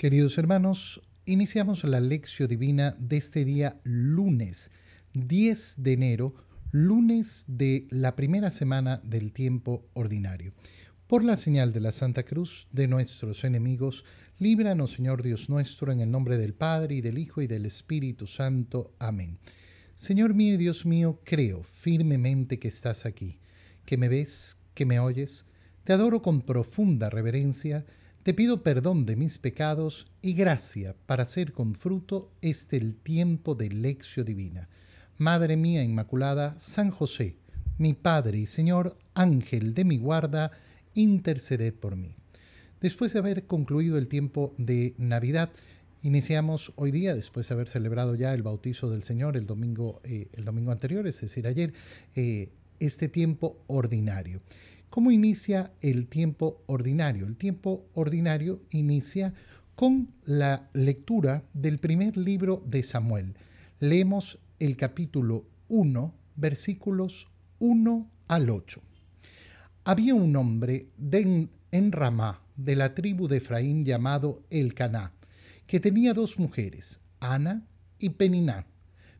Queridos hermanos, iniciamos la lección divina de este día lunes 10 de enero, lunes de la primera semana del tiempo ordinario. Por la señal de la Santa Cruz de nuestros enemigos, líbranos Señor Dios nuestro, en el nombre del Padre y del Hijo y del Espíritu Santo. Amén. Señor mío y Dios mío, creo firmemente que estás aquí, que me ves, que me oyes. Te adoro con profunda reverencia te pido perdón de mis pecados y gracia para hacer con fruto este el tiempo de lección divina. Madre mía Inmaculada, San José, mi Padre y Señor, Ángel de mi guarda, interceded por mí. Después de haber concluido el tiempo de Navidad, iniciamos hoy día, después de haber celebrado ya el bautizo del Señor el domingo, eh, el domingo anterior, es decir, ayer, eh, este tiempo ordinario. ¿Cómo inicia el tiempo ordinario? El tiempo ordinario inicia con la lectura del primer libro de Samuel. Leemos el capítulo 1, versículos 1 al 8. Había un hombre en Ramá, de la tribu de Efraín, llamado Elcaná, que tenía dos mujeres, Ana y Peniná.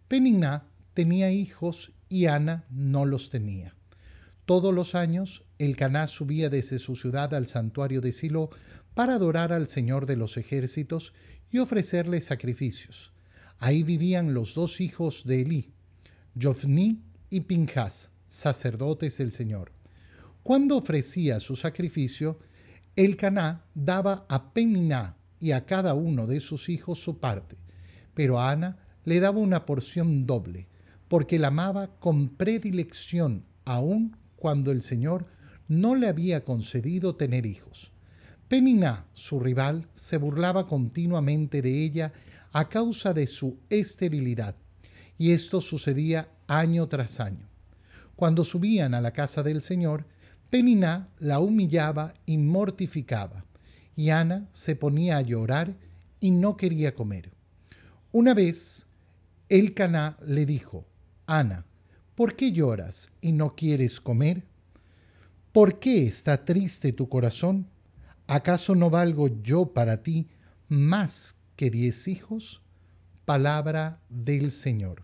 Peniná tenía hijos y Ana no los tenía. Todos los años el Caná subía desde su ciudad al santuario de Silo para adorar al Señor de los ejércitos y ofrecerle sacrificios. Ahí vivían los dos hijos de Elí, Jofni y Pinjas, sacerdotes del Señor. Cuando ofrecía su sacrificio, el Caná daba a Peniná y a cada uno de sus hijos su parte, pero a Ana le daba una porción doble, porque la amaba con predilección aún cuando el Señor no le había concedido tener hijos. Peniná, su rival, se burlaba continuamente de ella a causa de su esterilidad, y esto sucedía año tras año. Cuando subían a la casa del Señor, Peniná la humillaba y mortificaba, y Ana se ponía a llorar y no quería comer. Una vez, el Caná le dijo, Ana, ¿Por qué lloras y no quieres comer? ¿Por qué está triste tu corazón? ¿Acaso no valgo yo para ti más que diez hijos? Palabra del Señor.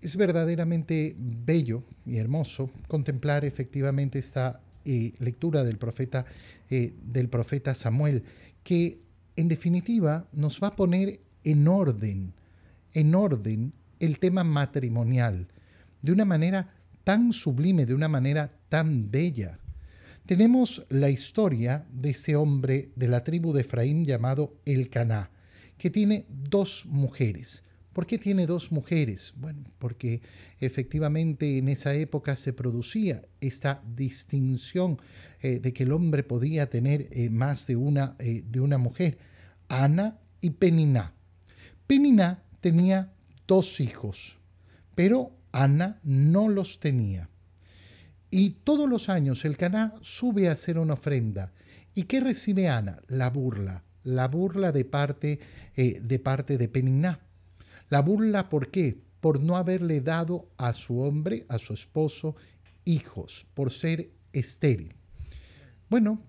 Es verdaderamente bello y hermoso contemplar efectivamente esta eh, lectura del profeta, eh, del profeta Samuel, que en definitiva nos va a poner en orden, en orden el tema matrimonial de una manera tan sublime, de una manera tan bella. Tenemos la historia de ese hombre de la tribu de Efraín llamado Elcaná, que tiene dos mujeres. ¿Por qué tiene dos mujeres? Bueno, porque efectivamente en esa época se producía esta distinción eh, de que el hombre podía tener eh, más de una, eh, de una mujer, Ana y Peniná. Peniná tenía dos hijos, pero Ana no los tenía. Y todos los años el Caná sube a hacer una ofrenda. ¿Y qué recibe Ana? La burla, la burla de parte, eh, de, parte de Peniná. La burla, ¿por qué? Por no haberle dado a su hombre, a su esposo, hijos, por ser estéril. Bueno,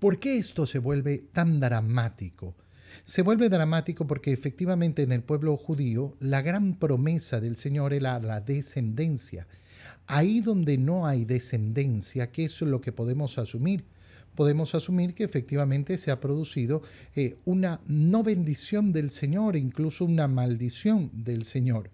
¿por qué esto se vuelve tan dramático? Se vuelve dramático porque efectivamente en el pueblo judío la gran promesa del Señor era la descendencia. Ahí donde no hay descendencia, ¿qué es lo que podemos asumir? Podemos asumir que efectivamente se ha producido eh, una no bendición del Señor, incluso una maldición del Señor.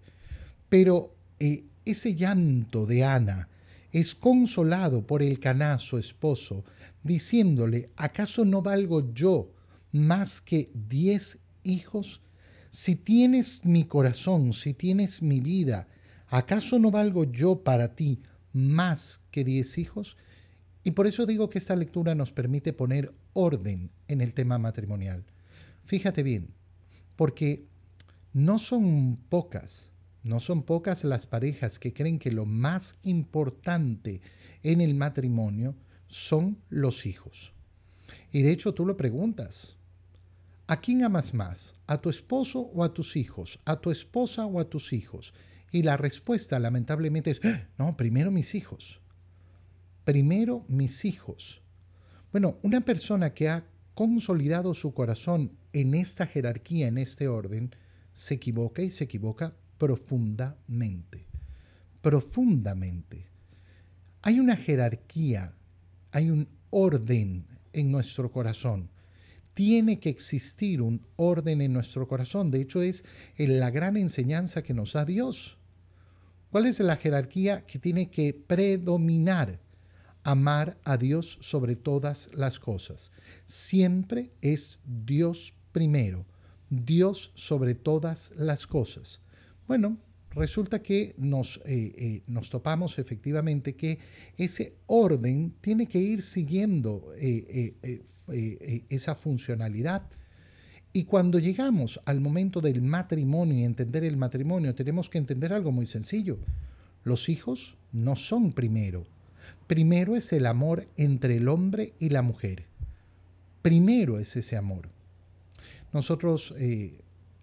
Pero eh, ese llanto de Ana es consolado por el Caná, su esposo, diciéndole, ¿acaso no valgo yo más que diez hijos? Si tienes mi corazón, si tienes mi vida, ¿acaso no valgo yo para ti más que diez hijos? Y por eso digo que esta lectura nos permite poner orden en el tema matrimonial. Fíjate bien, porque no son pocas, no son pocas las parejas que creen que lo más importante en el matrimonio son los hijos. Y de hecho tú lo preguntas, ¿A quién amas más? ¿A tu esposo o a tus hijos? ¿A tu esposa o a tus hijos? Y la respuesta lamentablemente es, ¡Ah! no, primero mis hijos. Primero mis hijos. Bueno, una persona que ha consolidado su corazón en esta jerarquía, en este orden, se equivoca y se equivoca profundamente. Profundamente. Hay una jerarquía, hay un orden en nuestro corazón. Tiene que existir un orden en nuestro corazón. De hecho, es la gran enseñanza que nos da Dios. ¿Cuál es la jerarquía que tiene que predominar? Amar a Dios sobre todas las cosas. Siempre es Dios primero. Dios sobre todas las cosas. Bueno, resulta que nos, eh, eh, nos topamos efectivamente que ese orden tiene que ir siguiendo eh, esa funcionalidad. Y cuando llegamos al momento del matrimonio y entender el matrimonio, tenemos que entender algo muy sencillo. Los hijos no son primero. Primero es el amor entre el hombre y la mujer. Primero es ese amor. Nosotros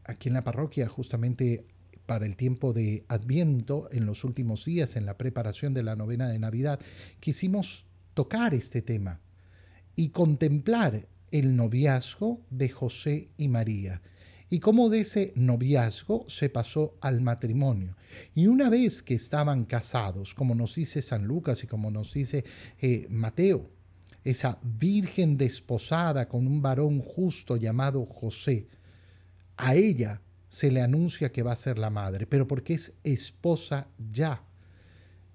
aquí en la parroquia justamente para el tiempo de Adviento, en los últimos días, en la preparación de la novena de Navidad, quisimos tocar este tema y contemplar el noviazgo de José y María y cómo de ese noviazgo se pasó al matrimonio. Y una vez que estaban casados, como nos dice San Lucas y como nos dice eh, Mateo, esa virgen desposada con un varón justo llamado José, a ella se le anuncia que va a ser la madre, pero porque es esposa ya.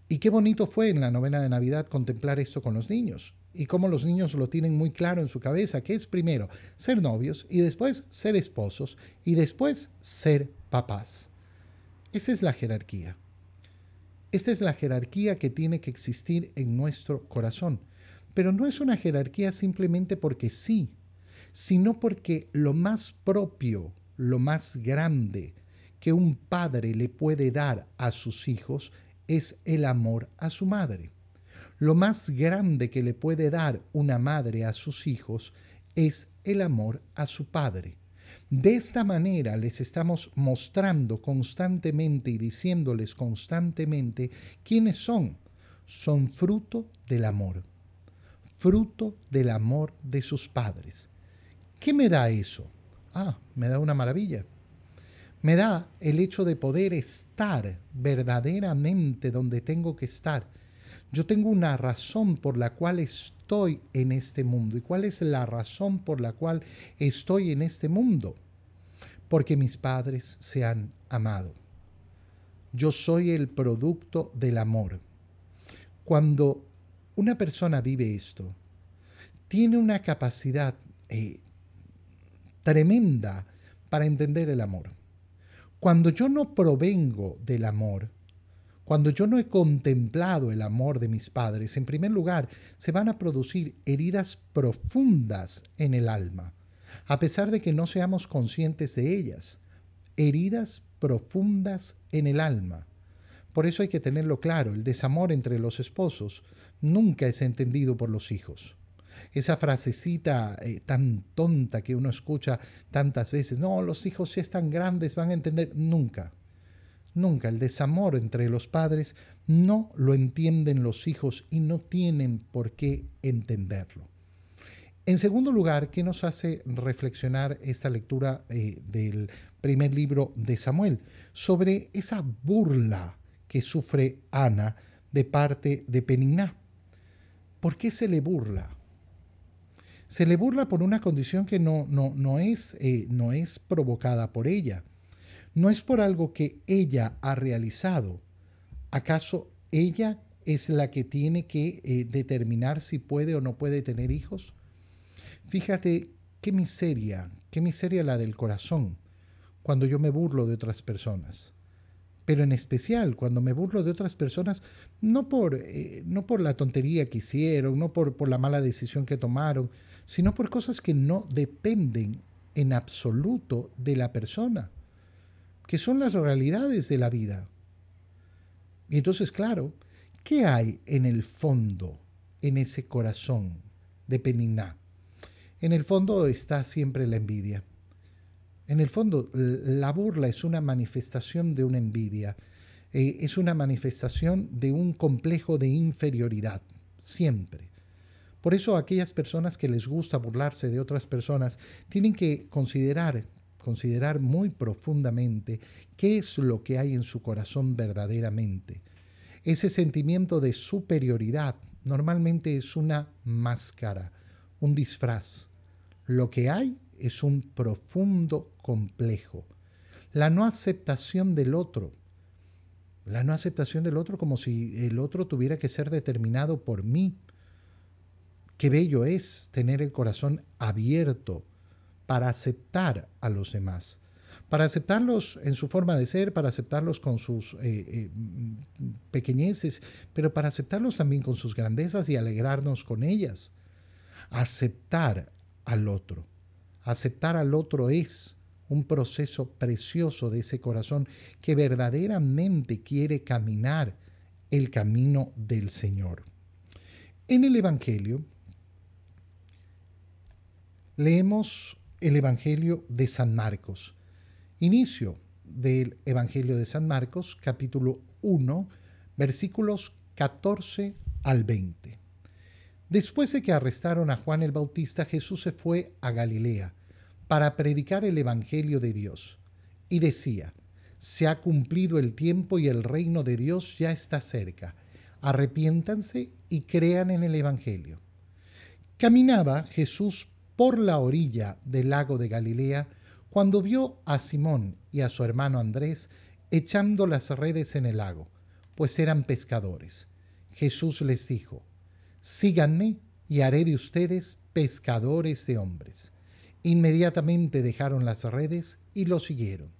Y qué bonito fue en la novena de Navidad contemplar esto con los niños y cómo los niños lo tienen muy claro en su cabeza, que es primero ser novios y después ser esposos y después ser papás. Esa es la jerarquía. Esta es la jerarquía que tiene que existir en nuestro corazón. Pero no es una jerarquía simplemente porque sí, sino porque lo más propio lo más grande que un padre le puede dar a sus hijos es el amor a su madre. Lo más grande que le puede dar una madre a sus hijos es el amor a su padre. De esta manera les estamos mostrando constantemente y diciéndoles constantemente quiénes son. Son fruto del amor, fruto del amor de sus padres. ¿Qué me da eso? Ah, me da una maravilla. Me da el hecho de poder estar verdaderamente donde tengo que estar. Yo tengo una razón por la cual estoy en este mundo. ¿Y cuál es la razón por la cual estoy en este mundo? Porque mis padres se han amado. Yo soy el producto del amor. Cuando una persona vive esto, tiene una capacidad eh, tremenda para entender el amor. Cuando yo no provengo del amor, cuando yo no he contemplado el amor de mis padres, en primer lugar, se van a producir heridas profundas en el alma, a pesar de que no seamos conscientes de ellas. Heridas profundas en el alma. Por eso hay que tenerlo claro, el desamor entre los esposos nunca es entendido por los hijos esa frasecita eh, tan tonta que uno escucha tantas veces, no, los hijos si están grandes van a entender, nunca, nunca. El desamor entre los padres no lo entienden los hijos y no tienen por qué entenderlo. En segundo lugar, ¿qué nos hace reflexionar esta lectura eh, del primer libro de Samuel? Sobre esa burla que sufre Ana de parte de Peniná. ¿Por qué se le burla? Se le burla por una condición que no, no, no, es, eh, no es provocada por ella. No es por algo que ella ha realizado. ¿Acaso ella es la que tiene que eh, determinar si puede o no puede tener hijos? Fíjate qué miseria, qué miseria la del corazón cuando yo me burlo de otras personas. Pero en especial cuando me burlo de otras personas, no por, eh, no por la tontería que hicieron, no por, por la mala decisión que tomaron, sino por cosas que no dependen en absoluto de la persona, que son las realidades de la vida. Y entonces, claro, ¿qué hay en el fondo, en ese corazón de Peniná? En el fondo está siempre la envidia. En el fondo, la burla es una manifestación de una envidia, eh, es una manifestación de un complejo de inferioridad, siempre Por eso aquellas personas que les gusta burlarse de otras personas tienen que considerar, considerar muy profundamente qué es lo que hay en su corazón verdaderamente. Ese sentimiento de superioridad normalmente es una máscara, un disfraz. Lo que hay es un profundo complejo. La no aceptación del otro. La no aceptación del otro como si el otro tuviera que ser determinado por mí. Qué bello es tener el corazón abierto para aceptar a los demás, para aceptarlos en su forma de ser, para aceptarlos con sus eh, eh, pequeñeces, pero para aceptarlos también con sus grandezas y alegrarnos con ellas. Aceptar al otro. Aceptar al otro es un proceso precioso de ese corazón que verdaderamente quiere caminar el camino del Señor. En el Evangelio leemos el Evangelio de San Marcos. Inicio del Evangelio de San Marcos, capítulo 1, versículos 14 al 20. Después de que arrestaron a Juan el Bautista, Jesús se fue a Galilea para predicar el Evangelio de Dios y decía, se ha cumplido el tiempo y el reino de Dios ya está cerca. Arrepiéntanse y crean en el Evangelio. Caminaba Jesús por la orilla del lago de Galilea cuando vio a Simón y a su hermano Andrés echando las redes en el lago, pues eran pescadores. Jesús les dijo, Síganme y haré de ustedes pescadores de hombres. Inmediatamente dejaron las redes y lo siguieron.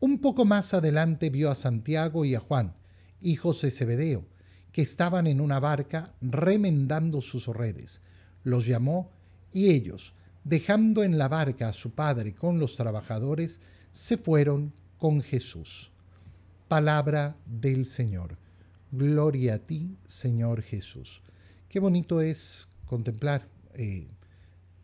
Un poco más adelante vio a Santiago y a Juan, hijos de Zebedeo, que estaban en una barca remendando sus redes. Los llamó y ellos, dejando en la barca a su padre con los trabajadores, se fueron con Jesús. Palabra del Señor. Gloria a ti, Señor Jesús. Qué bonito es contemplar eh,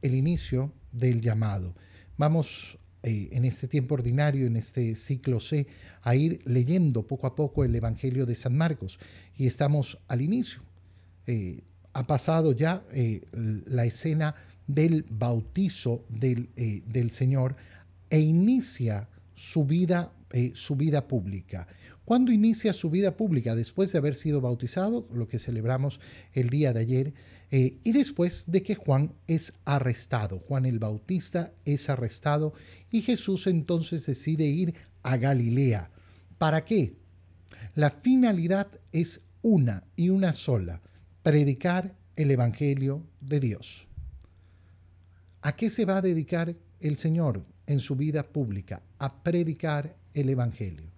el inicio del llamado. Vamos eh, en este tiempo ordinario, en este ciclo C, a ir leyendo poco a poco el Evangelio de San Marcos y estamos al inicio. Eh, ha pasado ya la escena del bautizo del, del, Señor e inicia su vida, su vida pública. ¿Cuándo inicia su vida pública? Después de haber sido bautizado, lo que celebramos el día de ayer, eh, y después de que Juan es arrestado. Juan el Bautista es arrestado y Jesús entonces decide ir a Galilea. ¿Para qué? La finalidad es una y una sola, predicar el Evangelio de Dios. ¿A qué se va a dedicar el Señor en su vida pública? A predicar el Evangelio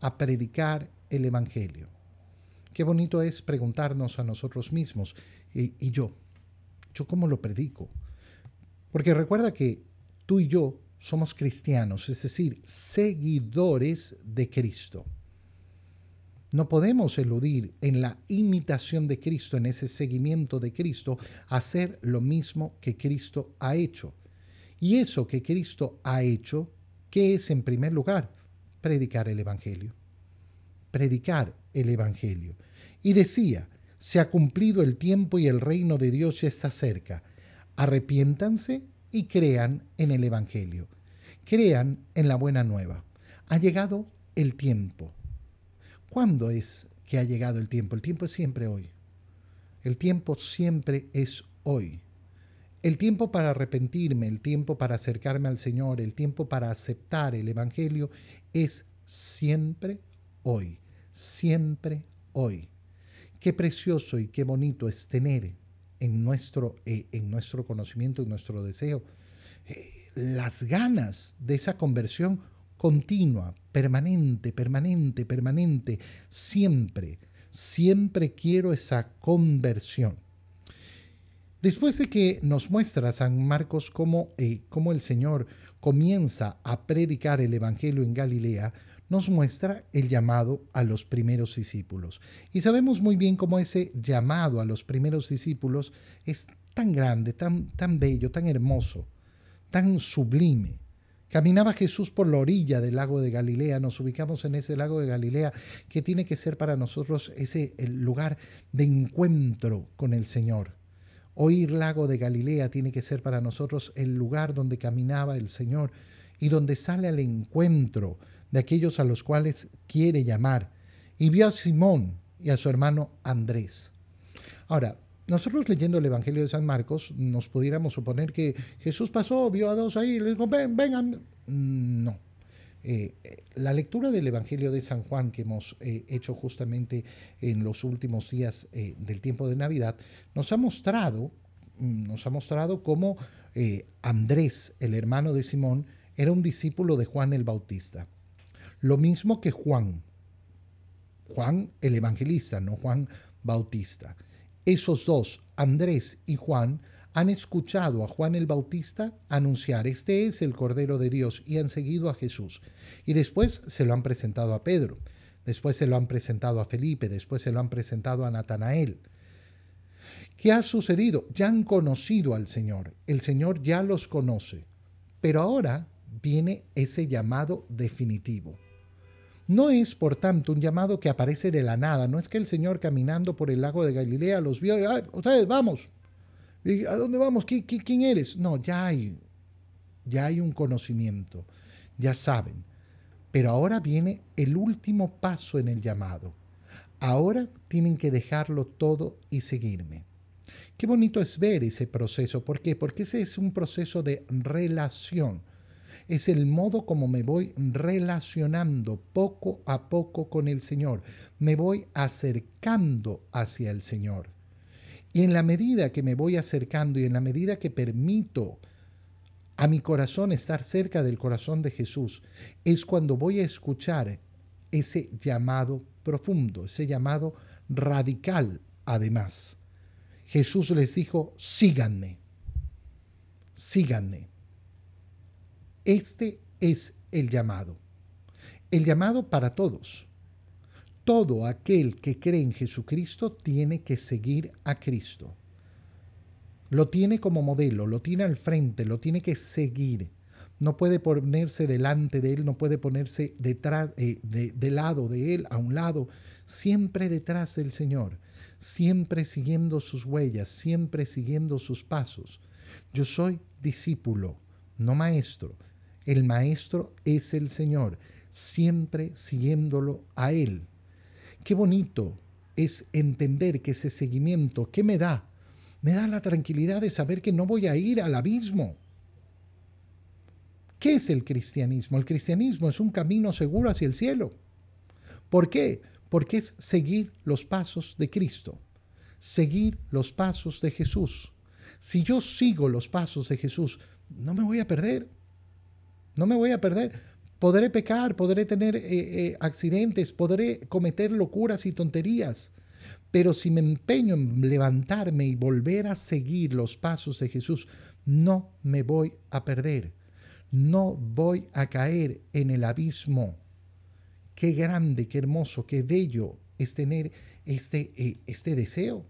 a predicar el Evangelio. Qué bonito es preguntarnos a nosotros mismos, ¿y, yo? ¿Yo cómo lo predico? Porque recuerda que tú y yo somos cristianos, es decir, seguidores de Cristo. No podemos eludir en la imitación de Cristo, en ese seguimiento de Cristo, hacer lo mismo que Cristo ha hecho. Y eso que Cristo ha hecho, ¿qué es en primer lugar? predicar el Evangelio. Predicar el Evangelio. Y decía, se ha cumplido el tiempo y el reino de Dios ya está cerca. Arrepiéntanse y crean en el Evangelio. Crean en la buena nueva. Ha llegado el tiempo. ¿Cuándo es que ha llegado el tiempo? El tiempo es siempre hoy. El tiempo siempre es hoy. El tiempo para arrepentirme, el tiempo para acercarme al Señor, el tiempo para aceptar el Evangelio es siempre hoy, siempre hoy. Qué precioso y qué bonito es tener en nuestro, eh, en nuestro conocimiento, en nuestro deseo, eh, las ganas de esa conversión continua, permanente, permanente, permanente, siempre, siempre quiero esa conversión. Después de que nos muestra San Marcos cómo, eh, cómo, el Señor comienza a predicar el Evangelio en Galilea, nos muestra el llamado a los primeros discípulos. Y sabemos muy bien cómo ese llamado a los primeros discípulos es tan grande, tan, tan bello, tan hermoso, tan sublime. Caminaba Jesús por la orilla del lago de Galilea, nos ubicamos en ese lago de Galilea que tiene que ser para nosotros ese el lugar de encuentro con el Señor Oír lago de Galilea tiene que ser para nosotros el lugar donde caminaba el Señor y donde sale al encuentro de aquellos a los cuales quiere llamar. Y vio a Simón y a su hermano Andrés. Ahora, nosotros leyendo el Evangelio de San Marcos nos pudiéramos suponer que Jesús pasó, vio a dos ahí, y les dijo, ven, vengan. No. Eh, la lectura del Evangelio de San Juan que hemos eh, hecho justamente en los últimos días eh, del tiempo de Navidad nos ha mostrado, mm, nos ha mostrado cómo Andrés, el hermano de Simón, era un discípulo de Juan el Bautista. Lo mismo que Juan. Juan el evangelista, no Juan Bautista. Esos dos, Andrés y Juan, han escuchado a Juan el Bautista anunciar, este es el Cordero de Dios, y han seguido a Jesús. Y después se lo han presentado a Pedro, después se lo han presentado a Felipe, después se lo han presentado a Natanael. ¿Qué ha sucedido? Ya han conocido al Señor, el Señor ya los conoce, pero ahora viene ese llamado definitivo. No es, por tanto, un llamado que aparece de la nada, no es que el Señor caminando por el lago de Galilea los vio y, ustedes, vamos, ¿A dónde vamos? ¿Quién eres? No, ya hay, ya hay un conocimiento, ya saben. Pero ahora viene el último paso en el llamado. Ahora tienen que dejarlo todo y seguirme. Qué bonito es ver ese proceso. ¿Por qué? Porque ese es un proceso de relación. Es el modo como me voy relacionando poco a poco con el Señor. Me voy acercando hacia el Señor. Y en la medida que me voy acercando y en la medida que permito a mi corazón estar cerca del corazón de Jesús, es cuando voy a escuchar ese llamado profundo, ese llamado radical además. Jesús les dijo, síganme, síganme. Este es el llamado. El llamado para todos todo aquel que cree en Jesucristo tiene que seguir a Cristo. Lo tiene como modelo, lo tiene al frente, lo tiene que seguir. No puede ponerse delante de Él, no puede ponerse detrás, eh, de, lado de Él, a un lado, siempre detrás del Señor, siempre siguiendo sus huellas, siempre siguiendo sus pasos. Yo soy discípulo, no maestro. El maestro es el Señor, siempre siguiéndolo a Él. Qué bonito es entender que ese seguimiento, ¿qué me da? Me da la tranquilidad de saber que no voy a ir al abismo. ¿Qué es el cristianismo? El cristianismo es un camino seguro hacia el cielo. ¿Por qué? Porque es seguir los pasos de Cristo, seguir los pasos de Jesús. Si yo sigo los pasos de Jesús, no me voy a perder. No me voy a perder. Podré pecar, podré tener eh, eh, accidentes, podré cometer locuras y tonterías. Pero si me empeño en levantarme y volver a seguir los pasos de Jesús, no me voy a perder. No voy a caer en el abismo. Qué grande, qué hermoso, qué bello es tener este, eh, este deseo.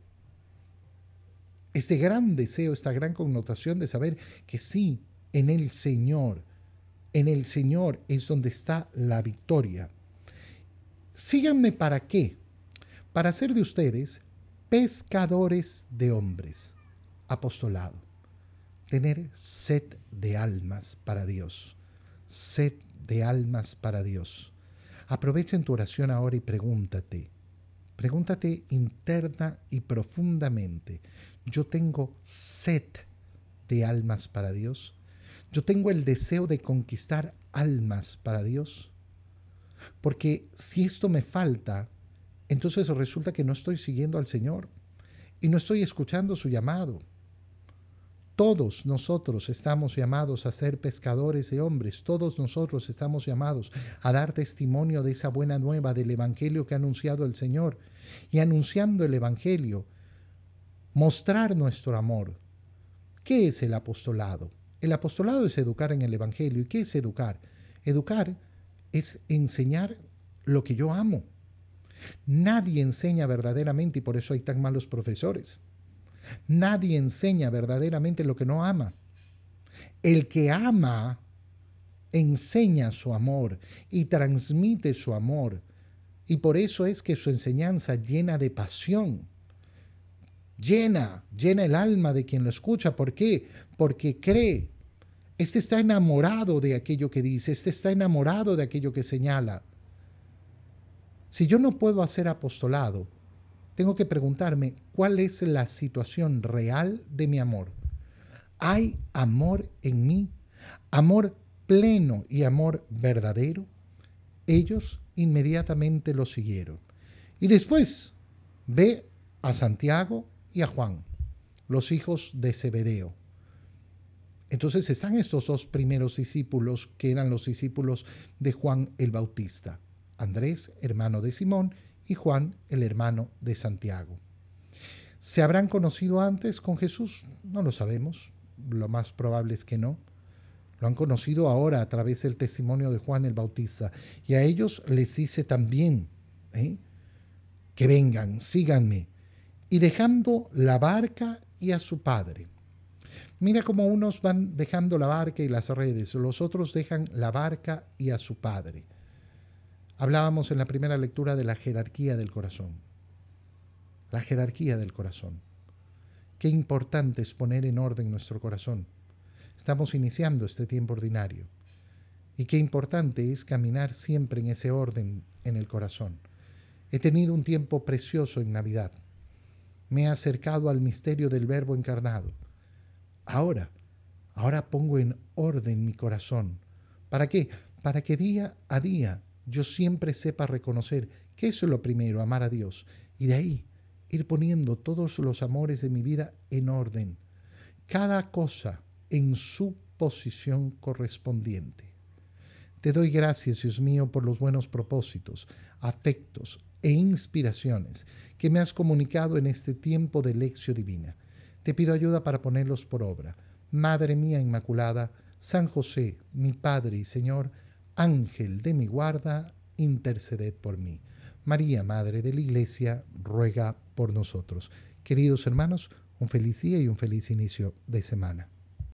Este gran deseo, esta gran connotación de saber que sí, en el Señor en el Señor es donde está la victoria. Síganme para qué? Para hacer de ustedes pescadores de hombres. Apostolado. Tener sed de almas para Dios. Sed de almas para Dios. Aprovecha en tu oración ahora y pregúntate. Pregúntate interna y profundamente. ¿Yo tengo sed de almas para Dios? Yo tengo el deseo de conquistar almas para Dios. Porque si esto me falta, entonces resulta que no estoy siguiendo al Señor y no estoy escuchando su llamado. Todos nosotros estamos llamados a ser pescadores de hombres, todos nosotros estamos llamados a dar testimonio de esa buena nueva del Evangelio que ha anunciado el Señor. Y anunciando el Evangelio, mostrar nuestro amor. ¿Qué es el apostolado? El apostolado es educar en el Evangelio. ¿Y qué es educar? Educar es enseñar lo que yo amo. Nadie enseña verdaderamente y por eso hay tan malos profesores. Nadie enseña verdaderamente lo que no ama. El que ama enseña su amor y transmite su amor. Y por eso es que su enseñanza llena de pasión. Llena, llena el alma de quien lo escucha. ¿Por qué? Porque cree. Este está enamorado de aquello que dice, este está enamorado de aquello que señala. Si yo no puedo hacer apostolado, tengo que preguntarme cuál es la situación real de mi amor. ¿Hay amor en mí? ¿Amor pleno y amor verdadero? Ellos inmediatamente lo siguieron. Y después ve a Santiago y a Juan, los hijos de Zebedeo. Entonces están estos dos primeros discípulos que eran los discípulos de Juan el Bautista, Andrés, hermano de Simón, y Juan, el hermano de Santiago. ¿Se habrán conocido antes con Jesús? No lo sabemos, lo más probable es que no. Lo han conocido ahora a través del testimonio de Juan el Bautista. Y a ellos les dice también ¿eh? que vengan, síganme. Y dejando la barca y a su padre. Mira cómo unos van dejando la barca y las redes, los otros dejan la barca y a su padre. Hablábamos en la primera lectura de la jerarquía del corazón. La jerarquía del corazón. Qué importante es poner en orden nuestro corazón. Estamos iniciando este tiempo ordinario. Y qué importante es caminar siempre en ese orden en el corazón. He tenido un tiempo precioso en Navidad. Me he acercado al misterio del Verbo encarnado Ahora, ahora pongo en orden mi corazón. ¿Para qué? Para que día a día yo siempre sepa reconocer que eso es lo primero, amar a Dios. Y de ahí ir poniendo todos los amores de mi vida en orden. Cada cosa en su posición correspondiente. Te doy gracias, Dios mío, por los buenos propósitos, afectos e inspiraciones que me has comunicado en este tiempo de lección divina. Te pido ayuda para ponerlos por obra. Madre mía Inmaculada, San José, mi Padre y Señor, Ángel de mi guarda, interceded por mí. María, Madre de la Iglesia, ruega por nosotros. Queridos hermanos, un feliz día y un feliz inicio de semana.